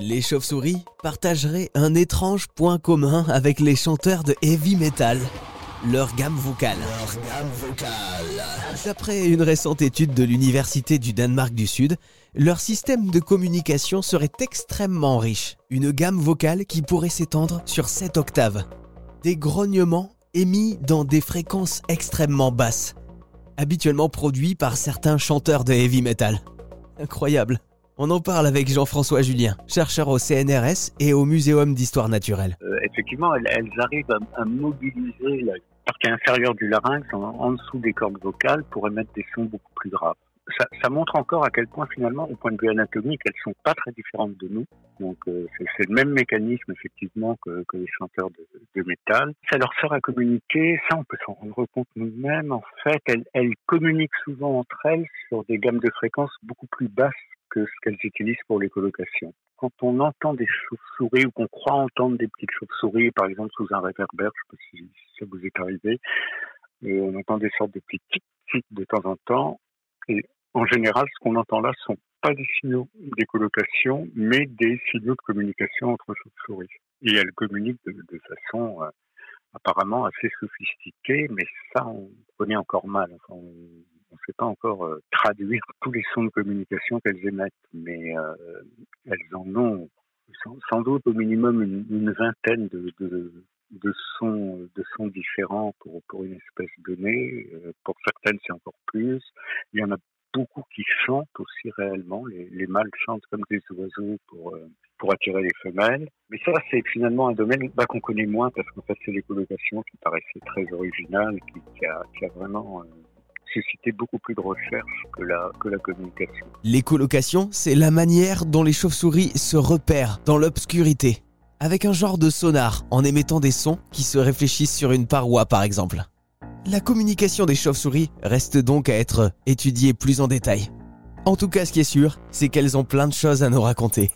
Les chauves-souris partageraient un étrange point commun avec les chanteurs de heavy metal. Leur gamme vocale. D'après une récente étude de l'Université du Danemark du Sud, leur système de communication serait extrêmement riche. Une gamme vocale qui pourrait s'étendre sur 7 octaves. Des grognements émis dans des fréquences extrêmement basses, habituellement produits par certains chanteurs de heavy metal. Incroyable. On en parle avec Jean-François Julien, chercheur au CNRS et au Muséum d'histoire naturelle. Euh, effectivement, elles, arrivent à, mobiliser la partie inférieure du larynx en, dessous des cordes vocales pour émettre des sons beaucoup plus graves. Ça, montre encore à quel point finalement, au point de vue anatomique, elles sont pas très différentes de nous. Donc euh, c'est le même mécanisme effectivement que, les chanteurs de, métal. Ça leur sert à communiquer. Ça, on peut s'en rendre compte nous-mêmes. En fait, elles communiquent souvent entre elles sur des gammes de fréquences beaucoup plus basses que ce qu'elles utilisent pour les colocations. Quand on entend des chauves-souris ou qu'on croit entendre des petites chauves-souris, par exemple sous un réverbère, je sais pas si ça vous est arrivé, et on entend des sortes de petits tic-tic de temps en temps. Et en général, ce qu'on entend là sont pas des signaux des colocations, mais des signaux de communication entre chauves-souris. Et elles communiquent de, façon euh, apparemment assez sophistiquée, mais ça, on connaît encore mal. Sait pas encore euh, traduire tous les sons de communication qu'elles émettent, mais euh, elles en ont sans, doute au minimum une, vingtaine de, sons, différents pour, une espèce donnée. Euh, pour certaines, c'est encore plus. Il y en a beaucoup qui chantent aussi réellement. Les, les mâles chantent comme des oiseaux pour, attirer les femelles. Mais ça, c'est finalement un domaine bah, qu'on connaît moins parce qu'en fait, c'est l'écolocation qui paraissait très originale, qui, qui, a, vraiment... susciter beaucoup plus de recherche que la, que la communication. L'écolocation, c'est la manière dont les chauves-souris se repèrent dans l'obscurité, avec un genre de sonar en émettant des sons qui se réfléchissent sur une paroi par exemple. La communication des chauves-souris reste donc à être étudiée plus en détail. En tout cas, ce qui est sûr, c'est qu'elles ont plein de choses à nous raconter.